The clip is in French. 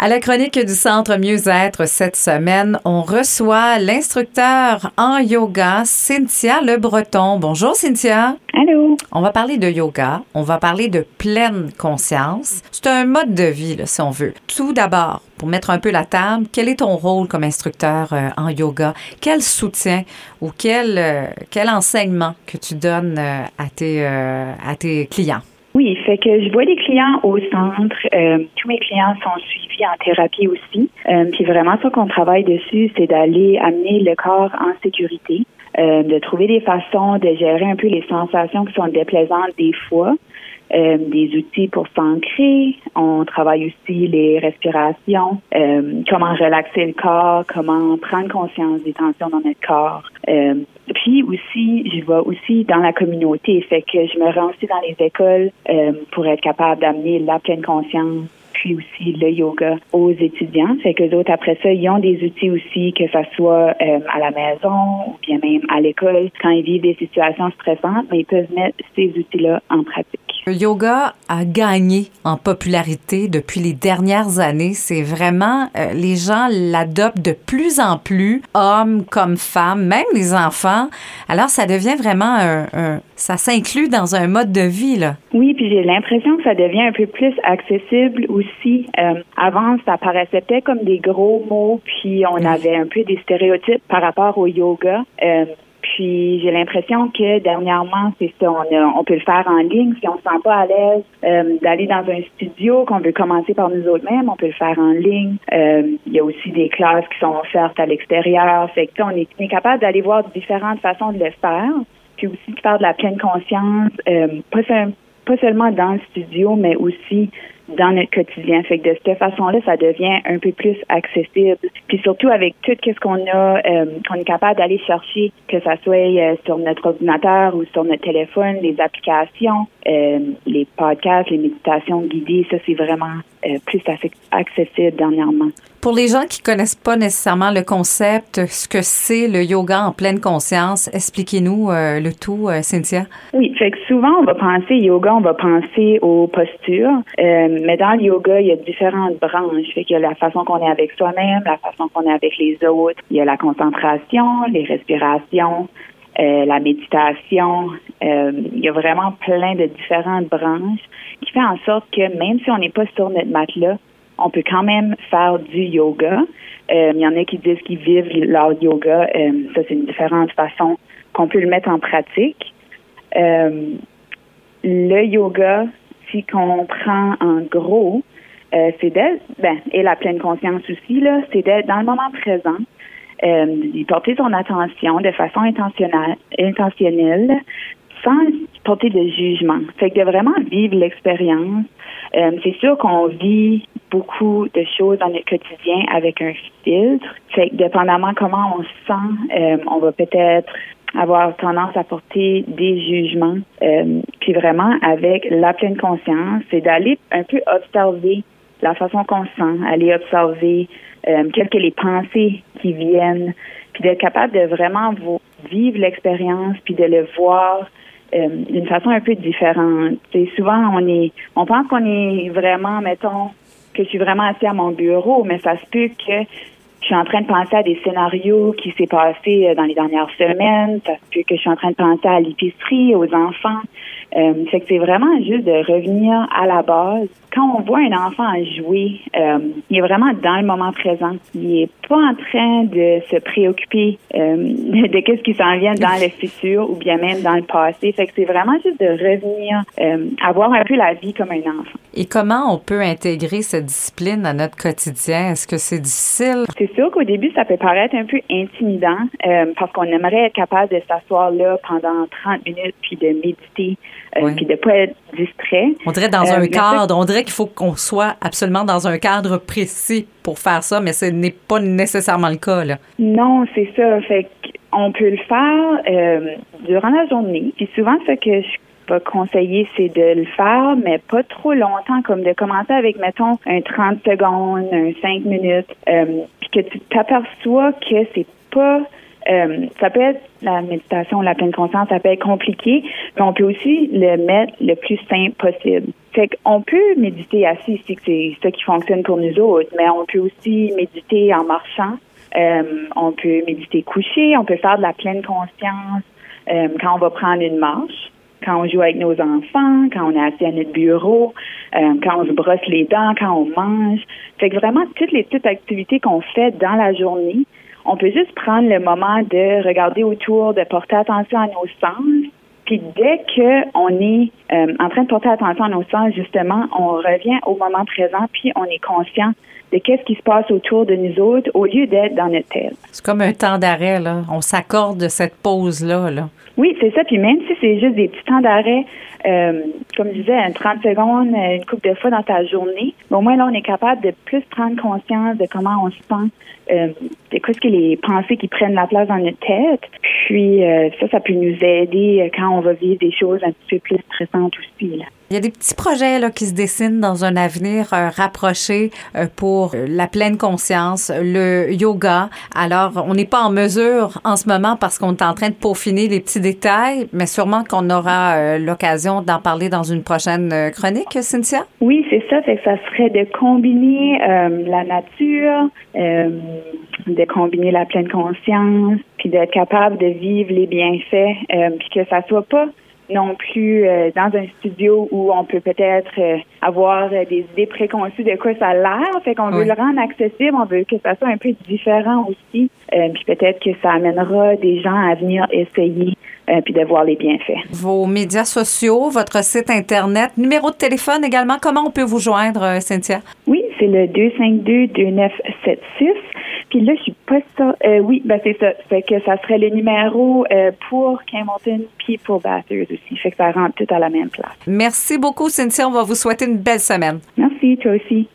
À la chronique du Centre Mieux-être cette semaine, on reçoit l'instructeur en yoga, Cynthia Le Breton. Bonjour Cynthia. Allô? On va parler de yoga, on va parler de pleine conscience. C'est un mode de vie, là, si on veut. Tout d'abord, pour mettre un peu la table, quel est ton rôle comme instructeur euh, en yoga? Quel soutien ou quel, euh, quel enseignement que tu donnes euh, à, tes, à tes clients? Oui, fait que je vois les clients au centre. tous mes clients sont suivis en thérapie aussi. puis vraiment, ce qu'on travaille dessus, c'est d'aller amener le corps en sécurité. de trouver des façons de gérer un peu les sensations qui sont déplaisantes des fois, euh, des outils pour s'ancrer. On travaille aussi les respirations, euh, comment relaxer le corps, comment prendre conscience des tensions dans notre corps. Euh, puis aussi, je vais aussi dans la communauté, fait que je me rends aussi dans les écoles pour être capable d'amener la pleine conscience puis aussi le yoga aux étudiants. Fait que d'autres après ça, ils ont des outils aussi, que ce soit euh, à la maison ou bien même à l'école, quand ils vivent des situations stressantes, mais ils peuvent mettre ces outils-là en pratique. Le yoga a gagné en popularité depuis les dernières années. C'est vraiment, euh, les gens l'adoptent de plus en plus, hommes comme femmes, même les enfants. Alors, ça devient vraiment un, ça s'inclut dans un mode de vie, là. Oui, puis j'ai l'impression que ça devient un peu plus accessible aussi. Euh, avant, ça paraissait peut-être comme des gros mots, puis on avait un peu des stéréotypes par rapport au yoga. Euh, puis j'ai l'impression que dernièrement, c'est ça, on, on, peut le faire en ligne si on se sent pas à l'aise euh, d'aller dans un studio, qu'on veut commencer par nous autres mêmes, on peut le faire en ligne. Euh, il y a aussi des classes qui sont offertes à l'extérieur. Fait que on est, on est capable d'aller voir différentes façons de le faire. Puis aussi de faire de la pleine conscience, euh, pas, pas seulement dans le studio, mais aussi dans notre quotidien. Fait que de cette façon-là, ça devient un peu plus accessible. Puis surtout avec tout ce qu'on a, euh, qu'on est capable d'aller chercher, que ça soit euh, sur notre ordinateur ou sur notre téléphone, les applications, euh, les podcasts, les méditations guidées, ça c'est vraiment plus accessible dernièrement. Pour les gens qui connaissent pas nécessairement le concept, ce que c'est le yoga en pleine conscience, expliquez-nous le tout, Cynthia. Oui, fait que souvent on va penser yoga, on va penser aux postures mais dans le yoga, il y a différentes branches. Qu'il y a la façon qu'on est avec soi-même, la façon qu'on est avec les autres. Il y a la concentration, les respirations, euh, la méditation. Euh, il y a vraiment plein de différentes branches qui fait en sorte que même si on n'est pas sur notre matelas, on peut quand même faire du yoga. Euh, il y en a qui disent qu'ils vivent leur yoga. ça, c'est une différente façon qu'on peut le mettre en pratique. le yoga, si qu'on prend en gros, euh, c'est d'être, ben, et la pleine conscience aussi, là, c'est d'être dans le moment présent, euh, d'y porter son attention de façon intentionnelle, intentionnelle sans porter de jugement. Fait que de vraiment vivre l'expérience. Euh, c'est sûr qu'on vit beaucoup de choses dans notre quotidien avec un filtre. Fait que dépendamment comment on se sent, euh, on va peut-être avoir tendance à porter des jugements. Euh, puis vraiment, avec la pleine conscience, c'est d'aller un peu observer la façon qu'on se sent, aller observer euh, quelles que les pensées qui viennent, puis d'être capable de vraiment vivre l'expérience, puis de le voir euh, d'une façon un peu différente. C'est souvent on est, on pense qu'on est vraiment, mettons, que je suis vraiment assis à mon bureau, mais ça se peut que je suis en train de penser à des scénarios qui s'est passé euh, dans les dernières semaines, que je suis en train de penser à l'épicerie, aux enfants. Euh, c'est que c'est vraiment juste de revenir à la base. Quand on voit un enfant jouer, euh, il est vraiment dans le moment présent. Il est pas en train de se préoccuper euh, de, qu'est-ce qui s'en vient dans le futur ou bien même dans le passé. Fait que c'est vraiment juste de revenir, avoir un peu la vie comme un enfant. Et comment on peut intégrer cette discipline à notre quotidien? Est-ce que c'est difficile? C'est sûr qu'au début, ça peut paraître un peu intimidant parce qu'on aimerait être capable de s'asseoir là pendant 30 minutes puis de méditer euh, puis de pas être distrait. On dirait dans un euh, cadre, on dirait qu'il faut qu'on soit absolument dans un cadre précis pour faire ça, mais ce n'est pas nécessairement le cas là. Non, c'est ça. Fait on peut le faire euh, durant la journée. Puis souvent, ce que je vais conseiller, c'est de le faire, mais pas trop longtemps, comme de commencer avec, mettons, un 30 secondes, un 5 minutes, puis que tu t'aperçois que c'est pas euh, ça peut être la méditation, la pleine conscience, ça peut être compliqué, mais on peut aussi le mettre le plus simple possible. Fait qu'on peut méditer assis, si c'est ça qui fonctionne pour nous autres, mais on peut aussi méditer en marchant. Euh, on peut méditer couché, on peut faire de la pleine conscience euh, quand on va prendre une marche quand on joue avec nos enfants, quand on est assis à notre bureau, quand on se brosse les dents, quand on mange. Fait que vraiment, toutes les petites activités qu'on fait dans la journée, on peut juste prendre le moment de regarder autour, de porter attention à nos sens. Puis dès qu'on est euh, en train de porter attention à nos sens, justement, on revient au moment présent, puis on est conscient de qu'est-ce qui se passe autour de nous autres au lieu d'être dans notre tête. C'est comme un temps d'arrêt, là. On s'accorde cette pause-là, là. Oui, c'est ça. Puis même si c'est juste des petits temps d'arrêt, euh, comme je disais, 30 secondes, une couple de fois dans ta journée, au moins là, on est capable de plus prendre conscience de comment on se sent, euh, de quoi ce que les pensées qui prennent la place dans notre tête. Puis euh, ça, ça peut nous aider quand on va vivre des choses un petit peu plus stressantes aussi. Là. Il y a des petits projets là, qui se dessinent dans un avenir euh, rapproché euh, pour euh, la pleine conscience, le yoga. Alors, on n'est pas en mesure en ce moment parce qu'on est en train de peaufiner les petits détails, mais sûrement qu'on aura l'occasion d'en parler dans une prochaine chronique, Cynthia? Oui, c'est ça. Fait que ça serait de combiner la nature, de combiner la pleine conscience, puis d'être capable de vivre les bienfaits, puis que ça soit pas non plus euh, dans un studio où on peut peut-être euh, avoir euh, des idées préconçues de quoi ça a l'air. Fait qu'on veut le rendre accessible, on veut que ça soit un peu différent aussi. puis peut-être que ça amènera des gens à venir essayer puis de voir les bienfaits. Vos médias sociaux, votre site Internet, numéro de téléphone également, comment on peut vous joindre, Cynthia? Oui, c'est le 252-2976. Puis là, je suis pas ça. Euh, oui, ben c'est ça. Fait que ça serait le numéro euh, pour Campbellton puis pour Bathurst aussi. Fait que ça rentre tout à la même place. Merci beaucoup, Cynthia. On va vous souhaiter une belle semaine. Merci, toi aussi.